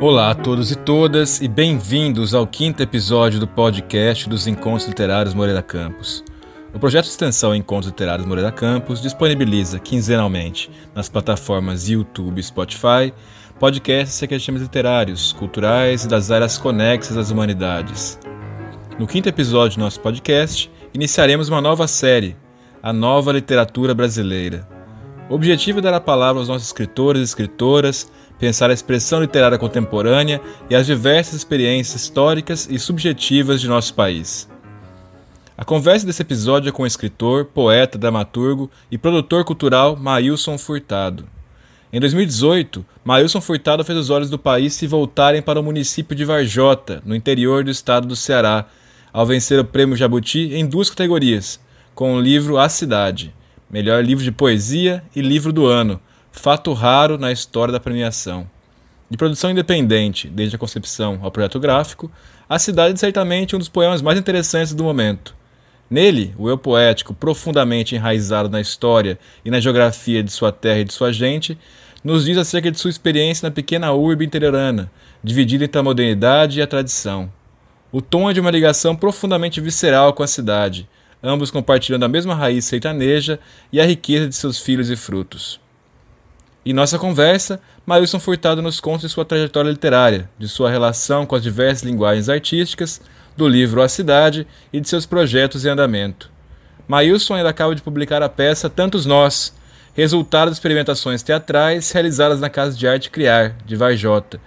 Olá a todos e todas e bem-vindos ao quinto episódio do podcast dos Encontros Literários Moreira Campos. O projeto de extensão Encontros Literários Moreira Campos disponibiliza quinzenalmente nas plataformas YouTube e Spotify podcasts de temas literários, culturais e das áreas conexas às humanidades. No quinto episódio do nosso podcast, iniciaremos uma nova série, A Nova Literatura Brasileira. O objetivo é dar a palavra aos nossos escritores e escritoras pensar a expressão literária contemporânea e as diversas experiências históricas e subjetivas de nosso país. A conversa desse episódio é com o escritor, poeta, dramaturgo e produtor cultural Maílson Furtado. Em 2018, Maílson Furtado fez os olhos do país se voltarem para o município de Varjota, no interior do estado do Ceará, ao vencer o Prêmio Jabuti em duas categorias, com o livro A Cidade, melhor livro de poesia e livro do ano, fato raro na história da premiação. De produção independente, desde a concepção ao projeto gráfico, A Cidade é certamente um dos poemas mais interessantes do momento. Nele, o eu poético, profundamente enraizado na história e na geografia de sua terra e de sua gente, nos diz acerca de sua experiência na pequena urbe interiorana, dividida entre a modernidade e a tradição. O tom é de uma ligação profundamente visceral com a cidade, ambos compartilhando a mesma raiz sertaneja e a riqueza de seus filhos e frutos. Em nossa conversa, Mailson Furtado nos conta de sua trajetória literária, de sua relação com as diversas linguagens artísticas, do livro A Cidade e de seus projetos em andamento. Mailson ainda acaba de publicar a peça Tantos Nós, resultado de experimentações teatrais realizadas na Casa de Arte Criar, de Varjota.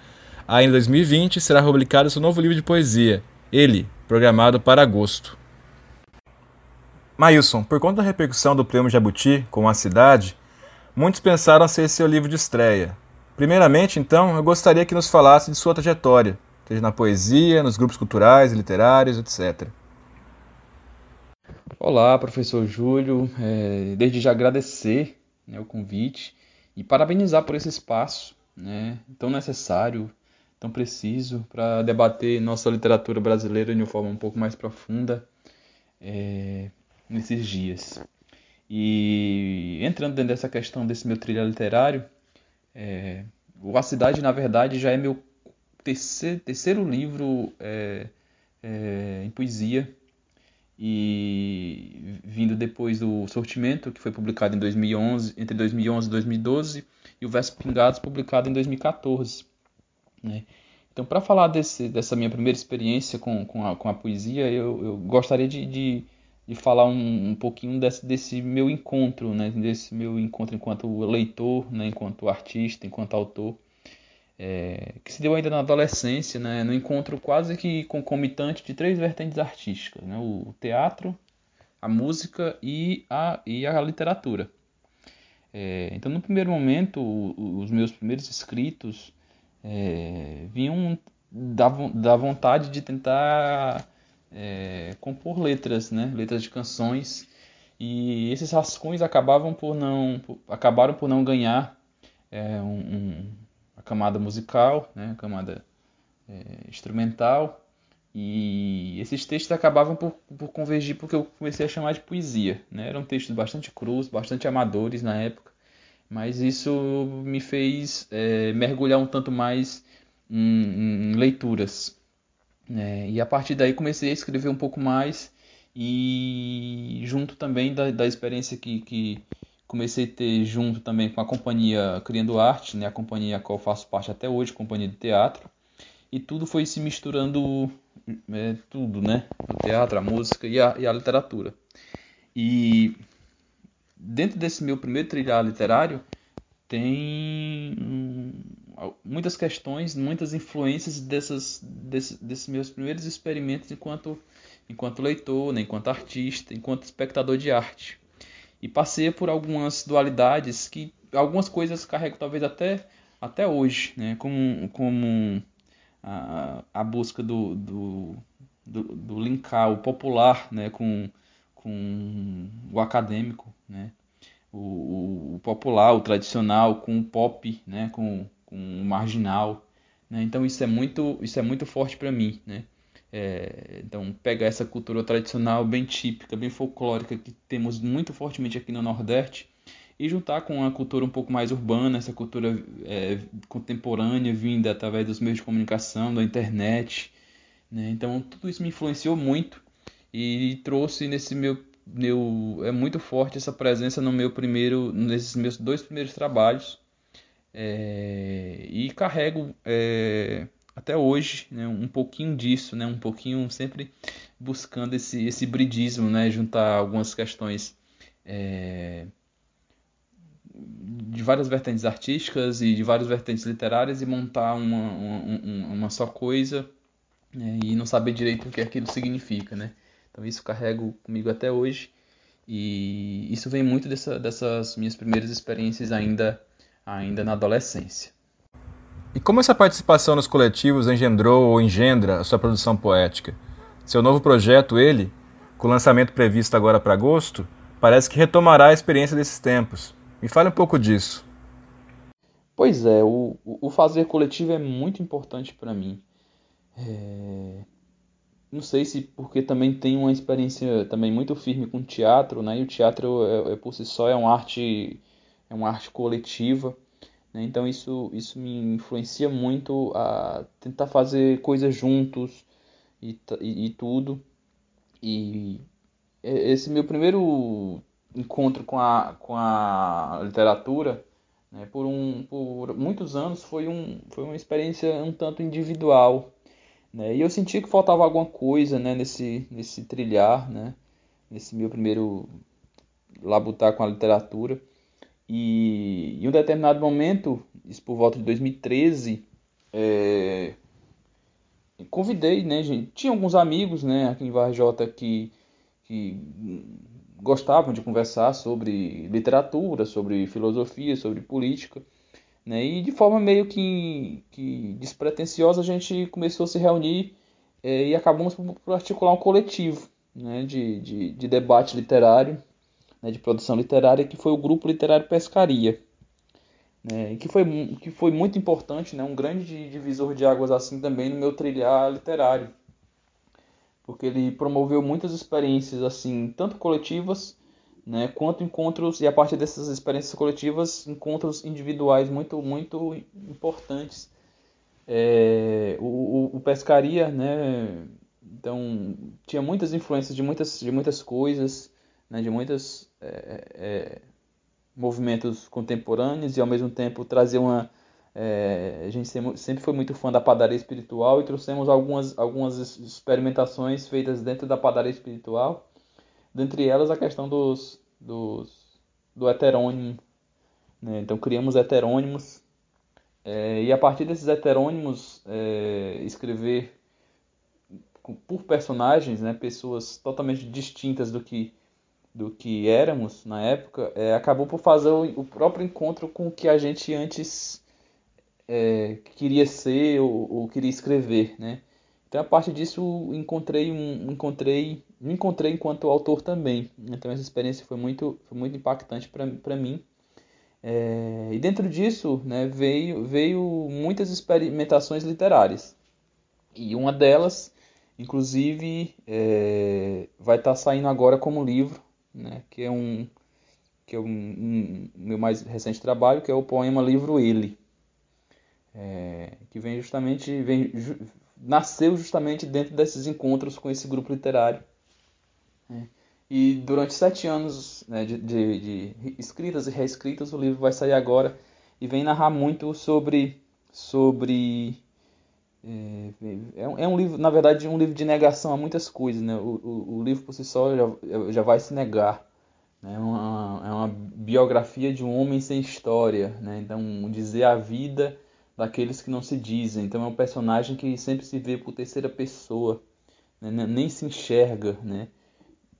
Ainda em 2020 será publicado seu novo livro de poesia, Ele, programado para agosto. Mailson, por conta da repercussão do Prêmio Jabuti com a cidade, Muitos pensaram ser seu livro de estreia. Primeiramente, então, eu gostaria que nos falasse de sua trajetória, seja na poesia, nos grupos culturais literários, etc. Olá, professor Júlio. É, desde já agradecer né, o convite e parabenizar por esse espaço né, tão necessário, tão preciso para debater nossa literatura brasileira de uma forma um pouco mais profunda é, nesses dias. E entrando dentro dessa questão desse meu trilha literário, é, o A Cidade, na verdade, já é meu terceiro, terceiro livro é, é, em poesia. E vindo depois do Sortimento, que foi publicado em 2011, entre 2011 e 2012, e o Verso Pingados, publicado em 2014. Né? Então, para falar desse, dessa minha primeira experiência com, com, a, com a poesia, eu, eu gostaria de, de de falar um, um pouquinho desse, desse, meu encontro, né? desse meu encontro enquanto leitor, né? enquanto artista, enquanto autor, é, que se deu ainda na adolescência, né? no encontro quase que concomitante de três vertentes artísticas, né? o teatro, a música e a, e a literatura. É, então, no primeiro momento, os meus primeiros escritos é, vinham da, da vontade de tentar é, compor letras, né? letras de canções. E esses rascunhos acabavam por não, por, acabaram por não ganhar é, um, um, a camada musical, né? a camada é, instrumental. E esses textos acabavam por, por convergir porque eu comecei a chamar de poesia. Né? Eram textos bastante crus, bastante amadores na época, mas isso me fez é, mergulhar um tanto mais em, em leituras. É, e a partir daí comecei a escrever um pouco mais e junto também da, da experiência que, que comecei a ter junto também com a companhia Criando Arte, né, a companhia a qual faço parte até hoje, companhia de teatro, e tudo foi se misturando, é, tudo, né, o teatro, a música e a, e a literatura. E dentro desse meu primeiro trilhar literário tem muitas questões, muitas influências dessas, desse, desses meus primeiros experimentos enquanto, enquanto leitor, né, enquanto artista, enquanto espectador de arte. E passei por algumas dualidades que algumas coisas carrego talvez até, até hoje, né, como, como a, a busca do, do, do, do linkar o popular né, com, com o acadêmico, né, o, o, popular, o tradicional, com o pop, né, com com o marginal. Né? Então isso é muito, isso é muito forte para mim. Né? É, então pega essa cultura tradicional bem típica, bem folclórica que temos muito fortemente aqui no Nordeste e juntar com a cultura um pouco mais urbana, essa cultura é, contemporânea vinda através dos meios de comunicação, da internet. Né? Então tudo isso me influenciou muito e trouxe nesse meu, meu é muito forte essa presença no meu primeiro, nesses meus dois primeiros trabalhos é, e carrego é, até hoje né, um pouquinho disso, né, um pouquinho sempre buscando esse esse bridismo, né, juntar algumas questões é, de várias vertentes artísticas e de várias vertentes literárias e montar uma, uma, uma só coisa né, e não saber direito o que aquilo significa, né? Então isso carrego comigo até hoje e isso vem muito dessa, dessas minhas primeiras experiências ainda, ainda na adolescência. E como essa participação nos coletivos engendrou ou engendra a sua produção poética? Seu novo projeto, ele, com lançamento previsto agora para agosto, parece que retomará a experiência desses tempos. Me fale um pouco disso. Pois é, o, o fazer coletivo é muito importante para mim. É... Não sei se porque também tenho uma experiência também muito firme com teatro, né? E o teatro é, é por si só é uma arte é uma arte coletiva, né? Então isso isso me influencia muito a tentar fazer coisas juntos e, e, e tudo. E esse meu primeiro encontro com a, com a literatura, né, por, um, por muitos anos, foi, um, foi uma experiência um tanto individual. Né, e eu senti que faltava alguma coisa né, nesse, nesse trilhar, né, nesse meu primeiro labutar com a literatura. E em um determinado momento, isso por volta de 2013, é, convidei, né, gente, tinha alguns amigos, né, aqui em Varjota que, que gostavam de conversar sobre literatura, sobre filosofia, sobre política. Né? E de forma meio que, que despretensiosa a gente começou a se reunir é, e acabamos por, articular um coletivo né? de, de, de debate literário, né? de produção literária, que foi o Grupo Literário Pescaria. Né? que, foi, que foi muito importante, né? um grande divisor de águas assim também no meu trilhar literário porque ele promoveu muitas experiências assim, tanto coletivas, né, quanto encontros e a partir dessas experiências coletivas, encontros individuais muito muito importantes. É, o, o, pescaria, né, então tinha muitas influências de muitas de muitas coisas, né, de muitos é, é, movimentos contemporâneos e ao mesmo tempo trazer uma é, a gente sempre foi muito fã da padaria espiritual e trouxemos algumas, algumas experimentações feitas dentro da padaria espiritual, dentre elas a questão dos, dos, do heterônimo. Né? Então criamos heterônimos é, e a partir desses heterônimos é, escrever por personagens, né, pessoas totalmente distintas do que do que éramos na época, é, acabou por fazer o, o próprio encontro com o que a gente antes é, queria ser ou, ou, queria escrever, né? Então a partir disso encontrei um, encontrei, me encontrei enquanto autor também. Então essa experiência foi muito, foi muito impactante para mim. É, e dentro disso, né, veio, veio muitas experimentações literárias. E uma delas, inclusive, é, vai estar tá saindo agora como livro, né, que é um que é um, um, meu mais recente trabalho, que é o poema Livro Ele é, que vem justamente vem, ju, nasceu justamente dentro desses encontros com esse grupo literário. Né? E durante sete anos né, de, de, de, escritas e reescritas, o livro vai sair agora e vem narrar muito sobre. sobre é, é, é um livro, na verdade, um livro de negação a muitas coisas. Né? O, o, o livro por si só já, já vai se negar. Né? É, uma, é uma biografia de um homem sem história. Né? Então, dizer a vida daqueles que não se dizem. Então é um personagem que sempre se vê por terceira pessoa, né? nem se enxerga, né?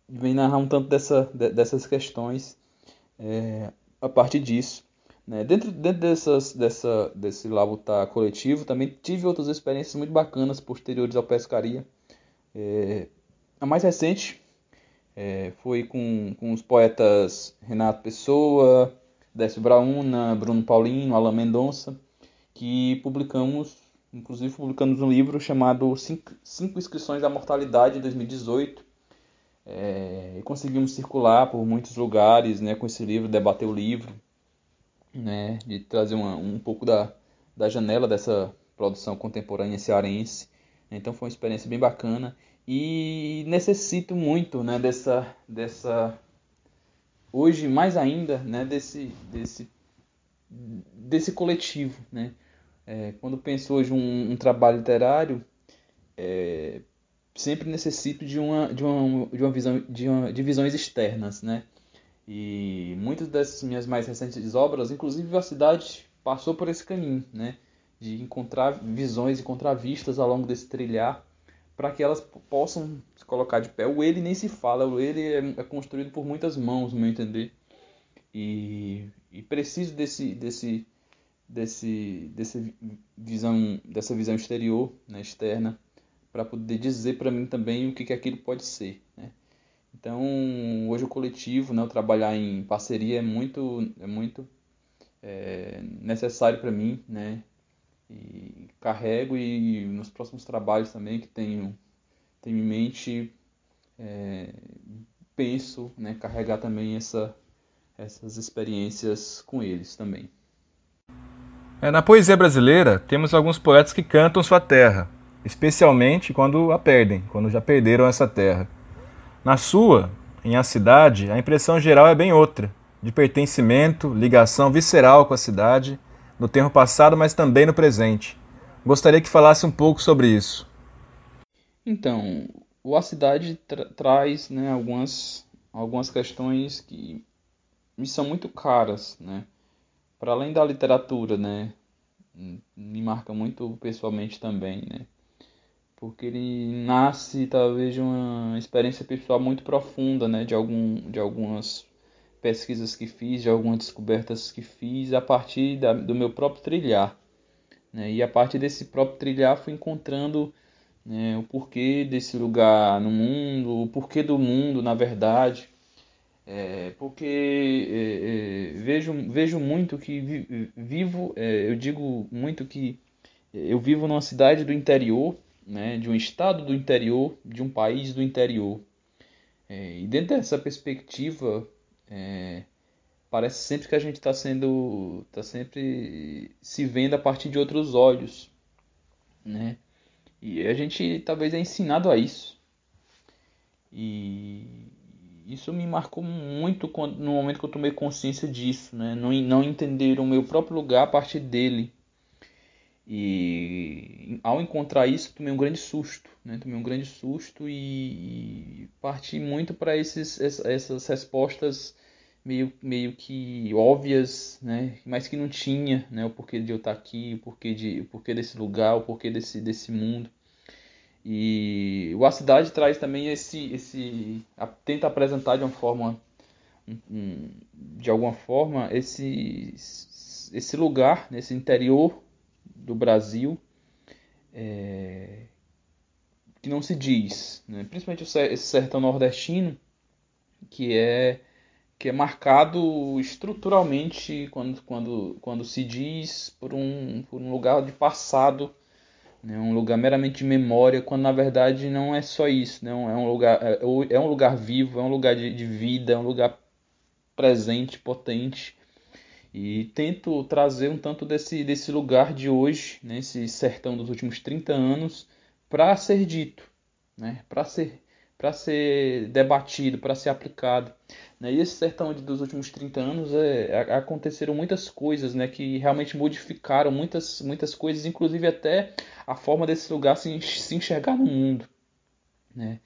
E vem narrar um tanto dessa, dessas questões é, a partir disso. Né? Dentro, dentro dessas, dessa, desse labutar coletivo, também tive outras experiências muito bacanas posteriores ao pescaria. É, a mais recente é, foi com, com os poetas Renato Pessoa, Décio Brauna, Bruno Paulino, Alain Mendonça que publicamos, inclusive publicamos um livro chamado Cinco, Cinco Inscrições da Mortalidade, em 2018, É, conseguimos circular por muitos lugares né, com esse livro, debater o livro, né, de trazer uma, um pouco da, da janela dessa produção contemporânea cearense. Então foi uma experiência bem bacana e necessito muito né, dessa, dessa hoje mais ainda né, desse, desse, desse coletivo. Né? É, quando penso hoje um, um trabalho literário, é, sempre necessito de uma, de uma, de uma visão de, uma, de visões externas, né? E muitas das minhas mais recentes obras, inclusive a cidade passou por esse caminho, né? De encontrar visões, encontrar vistas ao longo desse trilhar, para que elas possam se colocar de pé. O ele nem se fala, o ele é, é construído por muitas mãos, no meu entender. E, e preciso desse, desse, desse, desse visão, dessa visão exterior, né, externa, para poder dizer para mim também o que, que aquilo pode ser. Né? Então, hoje o coletivo, né, o trabalhar em parceria é muito, é muito é, necessário para mim, né? E carrego e nos próximos trabalhos também que tenho, tenho em mente, é, penso, né, carregar também essa, essas experiências com eles também. É, na poesia brasileira, temos alguns poetas que cantam sua terra, especialmente quando a perdem, quando já perderam essa terra. Na sua, em A Cidade, a impressão geral é bem outra, de pertencimento, ligação visceral com a cidade, no tempo passado, mas também no presente. Gostaria que falasse um pouco sobre isso. Então, o A Cidade tra traz né, algumas, algumas questões que me são muito caras, né? Para além da literatura, né? Me marca muito pessoalmente também, né? Porque ele nasce talvez de uma experiência pessoal muito profunda, né, de algum de algumas pesquisas que fiz, de algumas descobertas que fiz a partir da, do meu próprio trilhar, né, e a partir desse próprio trilhar fui encontrando né, o porquê desse lugar no mundo, o porquê do mundo, na verdade, é, porque é, é, vejo vejo muito que vivo, é, eu digo muito que eu vivo numa cidade do interior né, de um estado do interior, de um país do interior. É, e dentro dessa perspectiva, é, parece sempre que a gente está sendo, está sempre se vendo a partir de outros olhos, né? E a gente talvez é ensinado a isso. E isso me marcou muito quando, no momento que eu tomei consciência disso, né? Não, não entender o meu próprio lugar a partir dele. E ao encontrar isso, tomei um grande susto, né? Tomei um grande susto e, e parti muito para esses essas respostas meio, meio que óbvias, né? Mas que não tinha, né? O porquê de eu estar aqui, o porquê de o porquê desse lugar, o porquê desse desse mundo. E o A Cidade traz também esse esse tenta apresentar de uma forma de alguma forma esse esse lugar nesse interior do Brasil é, que não se diz, né? principalmente esse sertão nordestino, que é que é marcado estruturalmente quando, quando, quando se diz por um, por um lugar de passado, né? um lugar meramente de memória, quando na verdade não é só isso, né? é, um lugar, é, é um lugar vivo, é um lugar de, de vida, é um lugar presente, potente, e tento trazer um tanto desse, desse lugar de hoje, né, sertão dos últimos 30 anos, para ser dito, né? para ser, ser debatido, para ser aplicado. Né? E esse sertão dos últimos 30 anos é, aconteceram muitas coisas né, que realmente modificaram muitas, muitas coisas, inclusive até a forma desse lugar se, se enxergar no mundo. Né?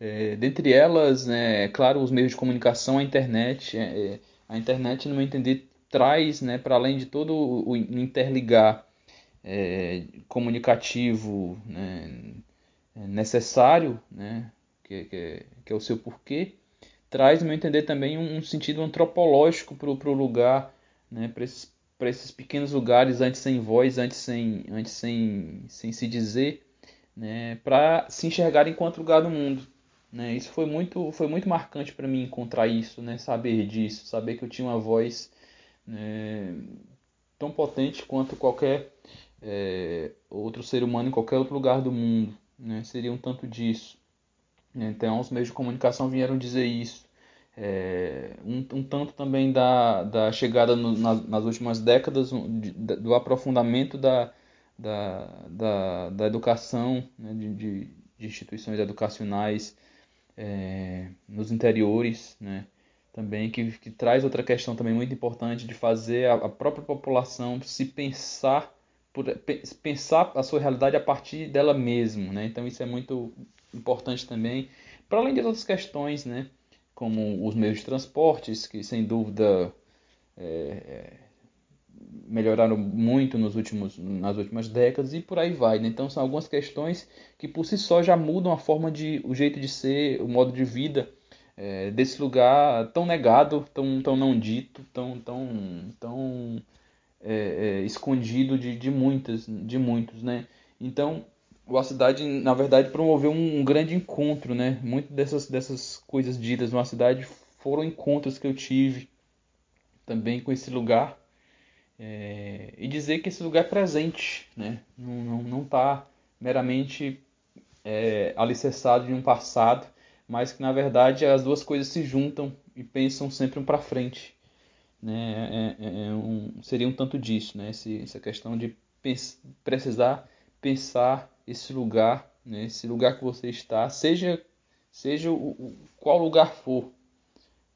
É, dentre elas, né, é claro, os meios de comunicação, a internet. É, é a internet, no meu entender, traz, né, para além de todo o interligar é, comunicativo né, necessário, né, que, que, que, é o seu porquê, traz, no meu entender, também um, um sentido antropológico para o lugar, né, para esses, esses pequenos lugares antes sem voz, antes sem, antes sem, sem se dizer, né, para se enxergar enquanto lugar do mundo. Né? Isso foi muito, foi muito marcante para mim encontrar isso, né? saber disso, saber que eu tinha uma voz é, tão potente quanto qualquer é, outro ser humano em qualquer outro lugar do mundo. Né? Seria um tanto disso. Então, os meios de comunicação vieram dizer isso. É, um, um, tanto também da, da chegada no, nas, nas, últimas décadas de, do aprofundamento da, da, da, da educação, né, de, de, de, instituições educacionais é, nos interiores, né, também que, que traz outra questão também muito importante de fazer a, a própria população se pensar por, pensar a sua realidade a partir dela mesma, né? Então isso é muito importante também, para além de outras questões, né? Como os meios de transportes, que sem dúvida é, é, melhoraram muito nos últimos, nas últimas décadas e por aí vai. Né? Então são algumas questões que por si só já mudam a forma de, o jeito de ser, o modo de vida é, desse lugar tão negado, tão, tão não dito, tão, tão, tão é, é, escondido de, de muitas, de muitos, né? Então, a cidade, na verdade, promoveu um, um grande encontro, né? Muitas dessas, dessas coisas ditas numa cidade foram encontros que eu tive também com esse lugar. É, e dizer que esse lugar é presente, né? Não, não, não tá meramente é, alicerçado em um passado, mas que na verdade as duas coisas se juntam e pensam sempre um para frente. Né? É, é, é um, seria um tanto disso, né? Esse, essa questão de pens precisar pensar esse lugar, né? esse lugar que você está, seja, seja o, o qual lugar for,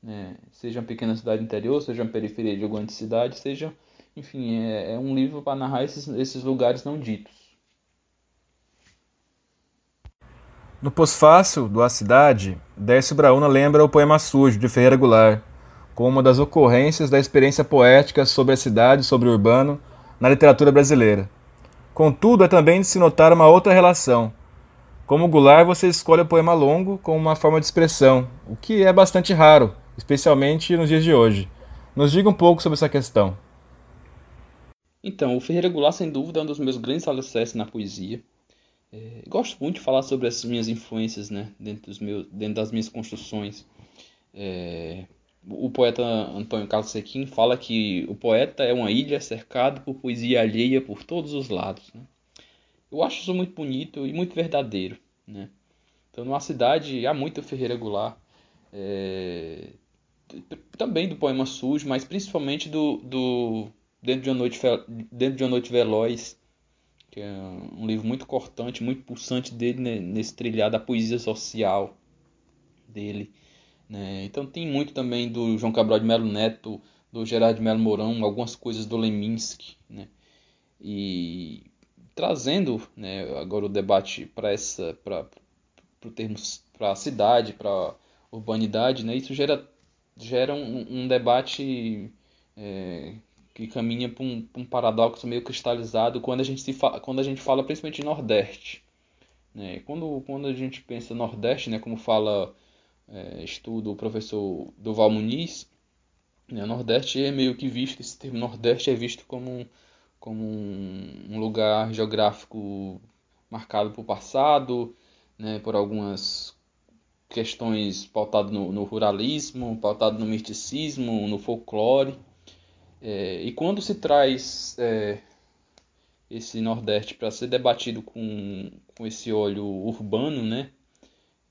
né? seja uma pequena cidade interior, seja uma periferia de alguma cidade, seja, enfim, é, é um livro para narrar esses, esses lugares não ditos. No pós-fácil do A Cidade, Décio Brauna lembra o poema Sujo, de Ferreira Goulart, como uma das ocorrências da experiência poética sobre a cidade sobre o urbano na literatura brasileira. Contudo, é também de se notar uma outra relação. Como Goulart, você escolhe o poema longo como uma forma de expressão, o que é bastante raro, especialmente nos dias de hoje. Nos diga um pouco sobre essa questão. Então, o Ferreira Goulart, sem dúvida, é um dos meus grandes alicerces na poesia. É, gosto muito de falar sobre essas minhas influências né, dentro, dos meus, dentro das minhas construções. É, o poeta Antônio Carlos Sequim fala que o poeta é uma ilha cercada por poesia alheia por todos os lados. Né? Eu acho isso muito bonito e muito verdadeiro. Né? Então, numa cidade, há muito Ferreira Goulart. É, também do poema sujo, mas principalmente do, do dentro, de uma noite, dentro de uma noite veloz que é um livro muito cortante, muito pulsante dele né, nesse trilhar da poesia social dele. Né? Então tem muito também do João Cabral de Melo Neto, do Gerardo de Melo Mourão, algumas coisas do Leminski, né? E trazendo, né, agora o debate para essa, para o termos para a cidade, para urbanidade, né? Isso gera gera um, um debate é, que caminha para um, um, paradoxo meio cristalizado quando a gente, se fala, quando a gente fala principalmente de Nordeste. Né? Quando, quando a gente pensa Nordeste, né, como fala é, estudo o professor Duval Muniz, né, Nordeste é meio que visto, esse termo Nordeste é visto como, um, como um, um lugar geográfico marcado por passado, né, por algumas questões pautadas no, no ruralismo, pautado no misticismo, no folclore. É, e quando se traz é, esse Nordeste para ser debatido com, com esse olho urbano, né,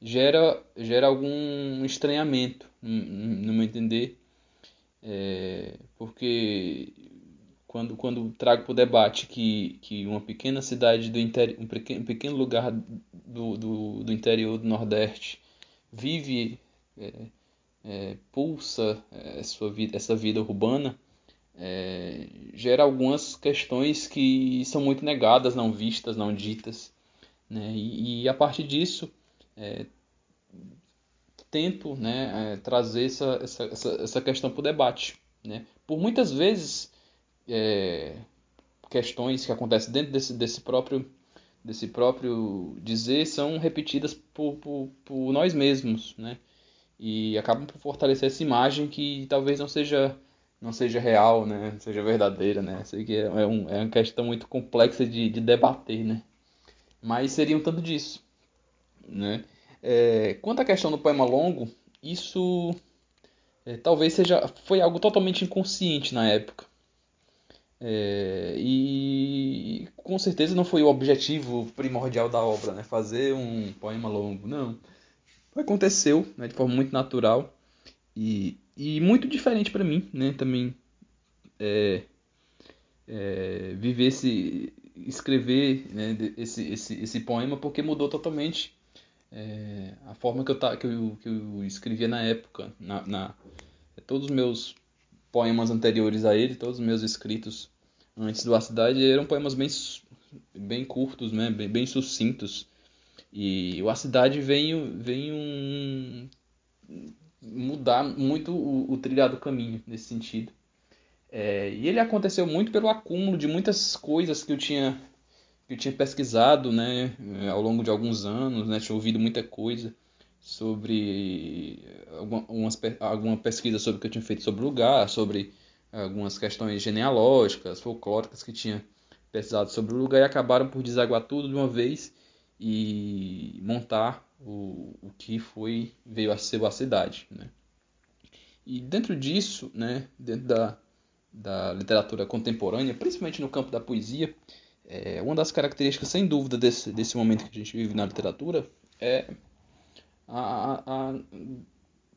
gera, gera algum estranhamento, no meu entender, é, porque quando, quando trago para o debate que, que uma pequena cidade do interior, um pequeno, um pequeno lugar do, do, do interior do Nordeste vive, é, é, pulsa essa vida, essa vida urbana, é, gera algumas questões que são muito negadas, não vistas, não ditas. Né? E, e a partir disso, é, tento né, é, trazer essa, essa, essa, questão para o debate. Né? Por muitas vezes, é, questões que acontecem dentro desse, desse próprio desse próprio dizer são repetidas por, por, por nós mesmos, né? E acabam por fortalecer essa imagem que talvez não seja não seja real, né? Seja verdadeira, né? Sei que é, é, um, é uma questão muito complexa de, de debater, né? Mas seria um tanto disso, né? É, quanto à questão do poema longo, isso é, talvez seja foi algo totalmente inconsciente na época. É, e com certeza não foi o objetivo primordial da obra, né? Fazer um poema longo, não. aconteceu né, de forma muito natural e, e muito diferente para mim, né? Também é, é, viver esse escrever né, esse, esse, esse poema porque mudou totalmente é, a forma que eu, que, eu, que eu escrevia na época. Na, na, todos os meus poemas anteriores a ele, todos os meus escritos antes do A Cidade eram poemas bem, bem curtos, né, bem, bem sucintos. E o A Cidade vem um, mudar muito o, o trilhado caminho nesse sentido. É, e ele aconteceu muito pelo acúmulo de muitas coisas que eu tinha que eu tinha pesquisado, né, ao longo de alguns anos, né, tinha ouvido muita coisa sobre algumas, alguma pesquisa sobre o que eu tinha feito sobre o lugar, sobre algumas questões genealógicas, folclóricas que tinha pesquisado sobre o lugar e acabaram por desaguar tudo de uma vez e montar o, o que foi veio a ser a cidade, né? E dentro disso, né, dentro da, da literatura contemporânea, principalmente no campo da poesia, é, uma das características, sem dúvida, desse, desse momento que a gente vive na literatura é a, a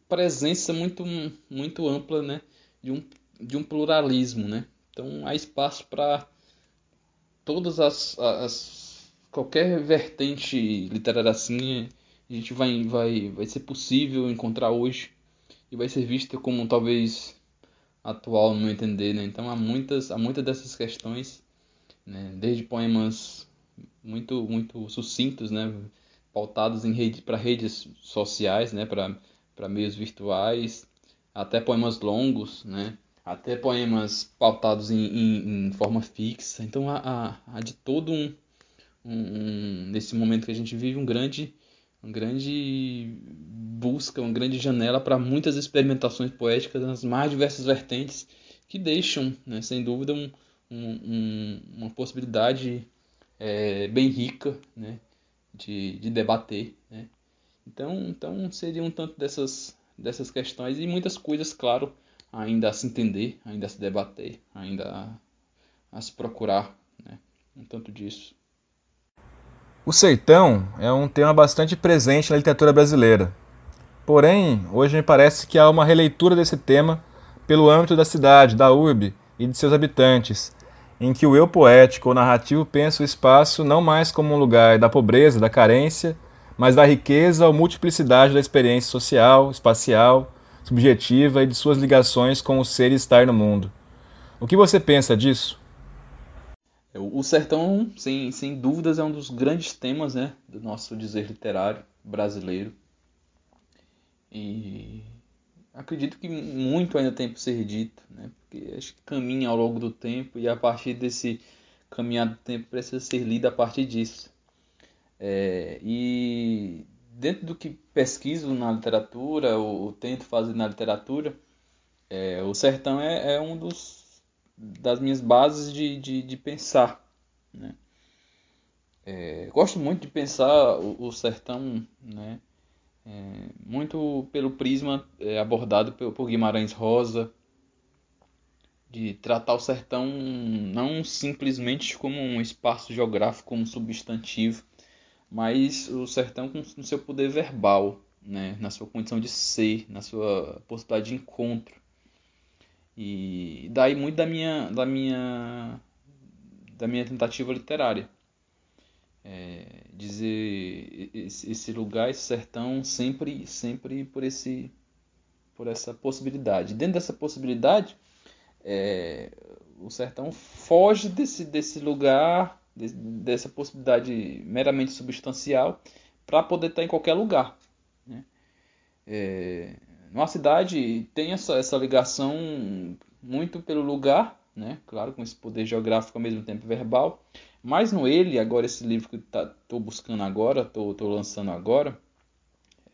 presença muito, muito ampla né, de, um, de um pluralismo. Né? Então há espaço para todas as, as. qualquer vertente literária assim, a gente vai, vai, vai ser possível encontrar hoje e vai ser vista como talvez atual no meu entender. Né? Então há muitas, há muitas dessas questões, né? desde poemas muito, muito sucintos, né? pautados em rede, para redes sociais, né, para meios virtuais, até poemas longos, né, até poemas pautados em, em, em forma fixa. Então há, há, há de todo um, um, um, nesse momento que a gente vive um grande uma grande busca, uma grande janela para muitas experimentações poéticas nas mais diversas vertentes que deixam, né, sem dúvida, um, um, uma possibilidade é, bem rica né, de, de debater. Né? Então, então seria um tanto dessas, dessas questões e muitas coisas, claro, ainda a se entender, ainda a se debater, ainda a, a se procurar. Né? Um tanto disso. O sertão é um tema bastante presente na literatura brasileira. Porém, hoje me parece que há uma releitura desse tema pelo âmbito da cidade, da urbe e de seus habitantes, em que o eu poético ou narrativo pensa o espaço não mais como um lugar da pobreza, da carência, mas da riqueza ou multiplicidade da experiência social, espacial, subjetiva e de suas ligações com o ser e estar no mundo. O que você pensa disso? O sertão, sem, sem dúvidas, é um dos grandes temas né, do nosso dizer literário brasileiro. E acredito que muito ainda tem por ser dito, né? porque acho que caminha ao longo do tempo e a partir desse caminhar do tempo precisa ser lido a partir disso. É, e dentro do que pesquiso na literatura, ou, ou tento fazer na literatura, é, o sertão é, é, um dos das minhas bases de, de, de pensar. Né? É, gosto muito de pensar o, o sertão né? É, muito pelo prisma é, abordado por, por Guimarães Rosa, de tratar o sertão não simplesmente como um espaço geográfico, como um substantivo, mas o sertão com, no seu poder verbal, né, na sua condição de ser, na sua possibilidade de encontro. E daí muito da minha, da minha, da minha tentativa literária é, dizer esse lugar, esse sertão, sempre, sempre por esse, por essa possibilidade. Dentro dessa possibilidade, é, o sertão foge desse, desse lugar, dessa possibilidade meramente substancial, para poder estar em qualquer lugar. Né? É, numa cidade tem essa, essa ligação muito pelo lugar, né? claro, com esse poder geográfico ao mesmo tempo verbal, mas no Ele, agora esse livro que estou tá, buscando agora, estou lançando agora,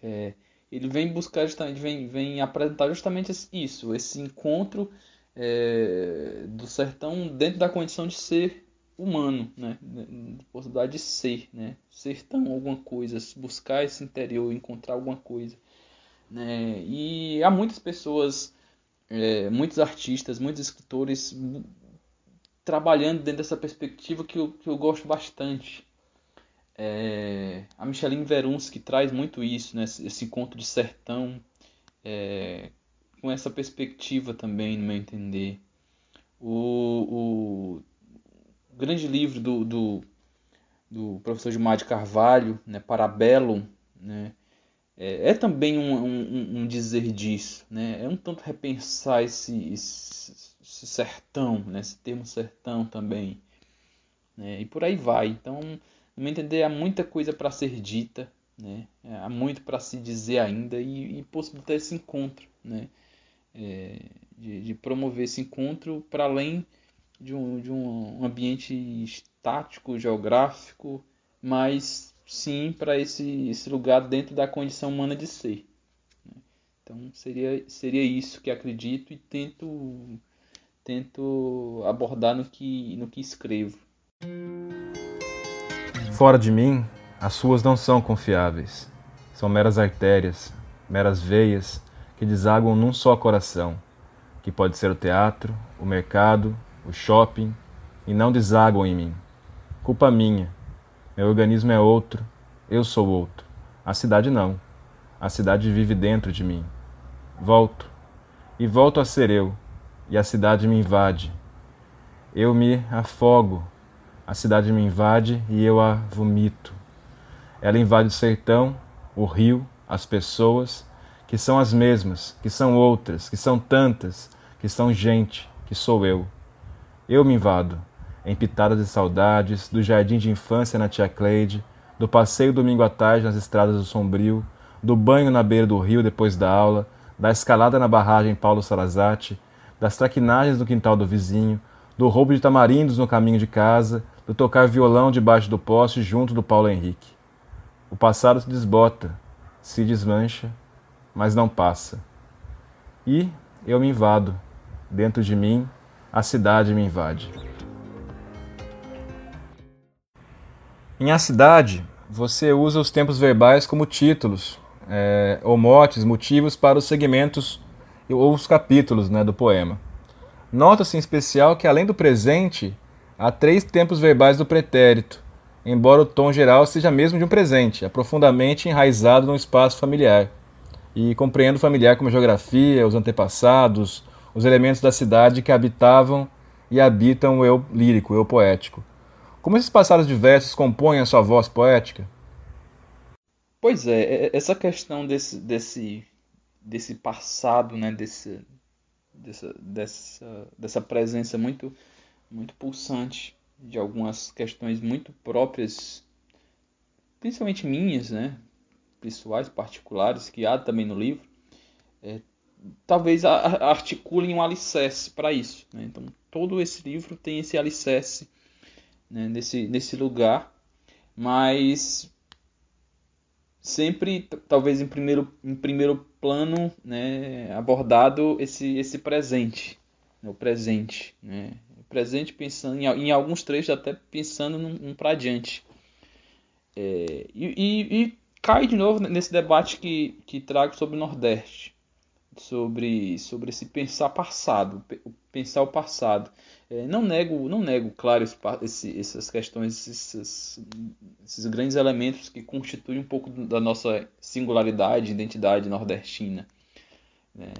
é, ele vem buscar justamente, vem, vem apresentar justamente isso, esse encontro é, do sertão dentro da condição de ser humano, né? possibilidade de ser, né? sertão alguma coisa, buscar esse interior, encontrar alguma coisa. Né? E há muitas pessoas, é, muitos artistas, muitos escritores trabalhando dentro dessa perspectiva que eu, que eu gosto bastante. É, a Micheline Verunsky traz muito isso, né? esse encontro de sertão, é, com essa perspectiva também, no meu entender. O, o grande livro do, do, do professor Gilmar de Carvalho, né, Parabellum, né, é, é também um, um, um, dizer disso. Né, é um tanto repensar esse, esse, esse sertão, né, esse termo sertão também. Né, e por aí vai. Então, no meu entender, há muita coisa para ser dita, né, há muito para se dizer ainda e, e possibilitar esse encontro. Né, é, de, de, promover esse encontro para além de um, de um ambiente estático, geográfico, mas sim para esse, esse lugar dentro da condição humana de ser. Então seria, seria isso que acredito e tento, tento abordar no que, no que escrevo. Fora de mim, as suas não são confiáveis. São meras artérias, meras veias que desaguam num só coração, que pode ser o teatro, o mercado, o shopping, e não desaguam em mim. Culpa minha. Meu organismo é outro, eu sou outro. A cidade não. A cidade vive dentro de mim. Volto. E volto a ser eu, e a cidade me invade. Eu me afogo, a cidade me invade e eu a vomito. Ela invade o sertão, o rio, as pessoas que são as mesmas, que são outras, que são tantas, que são gente, que sou eu. Eu me invado, em pitadas de saudades, do jardim de infância na Tia Cleide, do passeio domingo à tarde nas estradas do Sombrio, do banho na beira do rio depois da aula, da escalada na barragem Paulo Salazate, das traquinagens no quintal do vizinho, do roubo de tamarindos no caminho de casa, do tocar violão debaixo do poste junto do Paulo Henrique. O passado se desbota, se desmancha, mas não passa. E eu me invado. Dentro de mim, a cidade me invade. Em A Cidade, você usa os tempos verbais como títulos, é, ou motes, motivos para os segmentos ou os capítulos né, do poema. Nota-se em especial que, além do presente, há três tempos verbais do pretérito, embora o tom geral seja mesmo de um presente, aprofundadamente enraizado no espaço familiar e compreendo familiar como geografia, os antepassados, os elementos da cidade que habitavam e habitam o eu lírico, o eu poético. Como esses passados diversos compõem a sua voz poética? Pois é, é, é, essa questão desse, desse, desse passado, né, desse, dessa, dessa, dessa presença muito, muito pulsante de algumas questões muito próprias, principalmente minhas, né, pessoais, particulares, que há também no livro, é, talvez articulem um alicerce para isso. Né? Então, todo esse livro tem esse alicerce né, nesse, nesse lugar, mas sempre, talvez em primeiro, em primeiro plano, né, abordado esse, esse presente, né, o presente. Né? O presente pensando, em, em alguns trechos até pensando num, num para adiante. É, e, e, e cai de novo nesse debate que, que trago sobre o Nordeste, sobre, sobre esse pensar passado, pensar o passado. É, não nego, não nego, claro, esse, essas questões, esses, esses grandes elementos que constituem um pouco da nossa singularidade, identidade nordestina, né?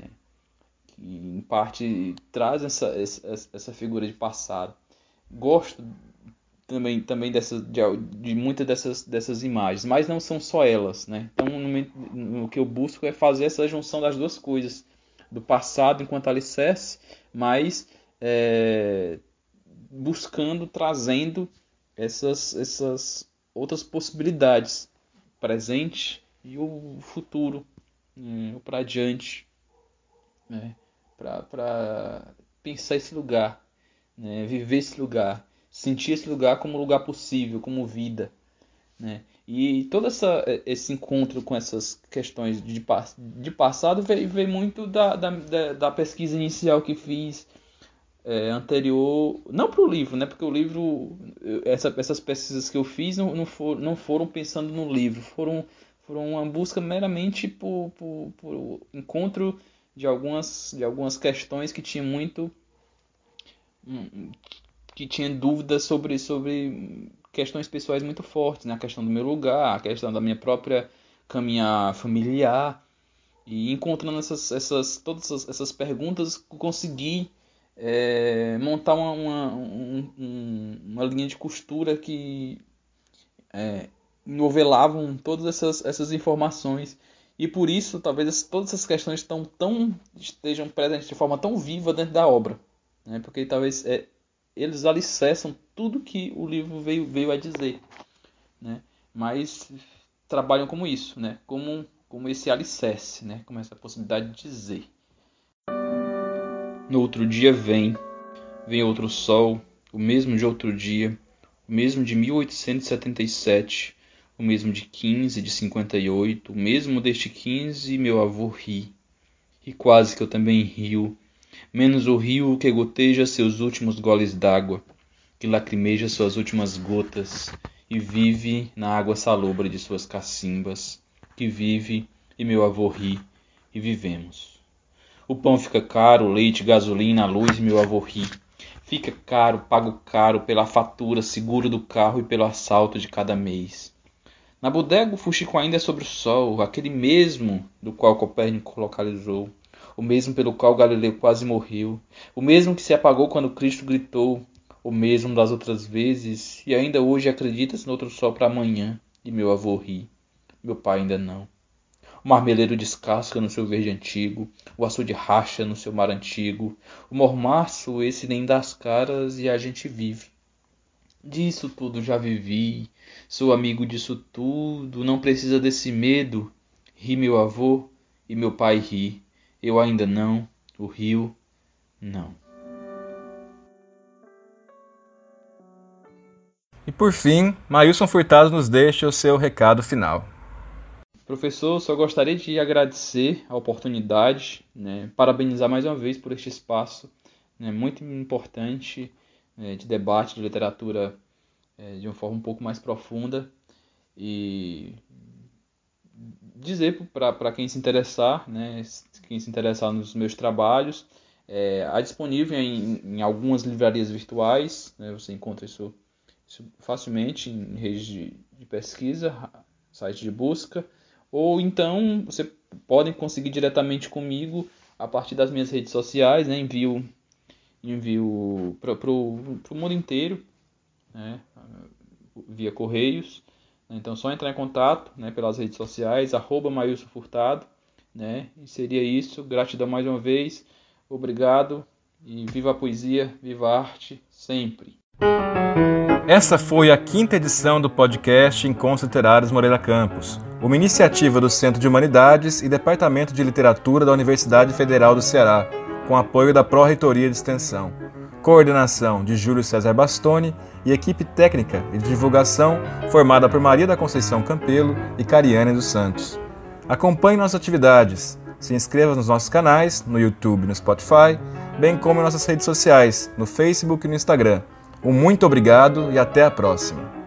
que em parte traz essa, essa, essa figura de passado. Gosto também, também dessas, de, de muitas dessas, dessas imagens, mas não são só elas, né? Então, no, que eu busco é fazer essa junção das duas coisas, do passado enquanto alicerce, mas é, buscando, trazendo essas, essas outras possibilidades, presente e o futuro, né? o para adiante, né? para pensar esse lugar, né? viver esse lugar sentir esse lugar como lugar possível, como vida. Né? E todo essa, esse encontro com essas questões de, de passado veio, veio muito da, da, da, pesquisa inicial que fiz é, anterior, não para o livro, né? porque o livro, essa, essas pesquisas que eu fiz não, não, for, não foram pensando no livro, foram, foram uma busca meramente por, por, por encontro de algumas, de algumas questões que tinha muito que tinha dúvidas sobre, sobre questões pessoais muito fortes, né? A questão do meu lugar, a questão da minha própria caminhar familiar. E encontrando essas, essas, todas essas, essas perguntas, consegui é, montar uma, uma, um, uma linha de costura que é, novelavam todas essas, essas informações. E por isso, talvez todas essas questões estão tão, estejam presentes de forma tão viva dentro da obra. Né? Porque talvez é, eles alicerçam tudo que o livro veio, veio a dizer. Né? Mas trabalham como isso, né? como, como esse alicerce, né? como essa possibilidade de dizer. No outro dia vem, vem outro sol, o mesmo de outro dia, o mesmo de 1877, o mesmo de 15 de 58, o mesmo deste 15, meu avô ri. E quase que eu também rio, menos o rio que goteja seus últimos goles d'água, que lacrimeja suas últimas gotas e vive na água salobre de suas cacimbas, que vive e meu avô ri e vivemos. O pão fica caro, leite, gasolina, luz e meu avô ri. Fica caro, pago caro pela fatura, seguro do carro e pelo assalto de cada mês. Na bodega o fuxico ainda é sobre o sol, aquele mesmo do qual Copérnico localizou, o mesmo pelo qual Galileu quase morreu, o mesmo que se apagou quando Cristo gritou, o mesmo das outras vezes, e ainda hoje acredita-se no outro sol para amanhã, e meu avô ri, meu pai ainda não. O marmeleiro descasca no seu verde antigo, o açude racha no seu mar antigo, o mormaço esse nem das caras e a gente vive. Disso tudo já vivi, sou amigo disso tudo, não precisa desse medo. Ri meu avô e meu pai ri, eu ainda não, o rio não. E por fim, Mailson Furtado nos deixa o seu recado final. Professor, só gostaria de agradecer a oportunidade, né, parabenizar mais uma vez por este espaço né, muito importante é, de debate de literatura é, de uma forma um pouco mais profunda e dizer para quem se interessar, né, quem se interessar nos meus trabalhos, é, há disponível em, em algumas livrarias virtuais, né, você encontra isso, isso, facilmente em redes de, de pesquisa, site de busca, ou então você podem conseguir diretamente comigo a partir das minhas redes sociais, né, envio envio para o mundo inteiro, né, via correios. Então, só entrar em contato né, pelas redes sociais, arroba Furtado. Né, e seria isso. Gratidão mais uma vez. Obrigado. E viva a poesia, viva a arte, sempre. Essa foi a quinta edição do podcast Encontros Literários Moreira Campos, uma iniciativa do Centro de Humanidades e Departamento de Literatura da Universidade Federal do Ceará, com apoio da Pró-Reitoria de Extensão. Coordenação de Júlio César Bastoni e equipe técnica e de divulgação formada por Maria da Conceição Campelo e Cariane dos Santos. Acompanhe nossas atividades, se inscreva nos nossos canais, no YouTube e no Spotify, bem como em nossas redes sociais, no Facebook e no Instagram. Um muito obrigado e até a próxima!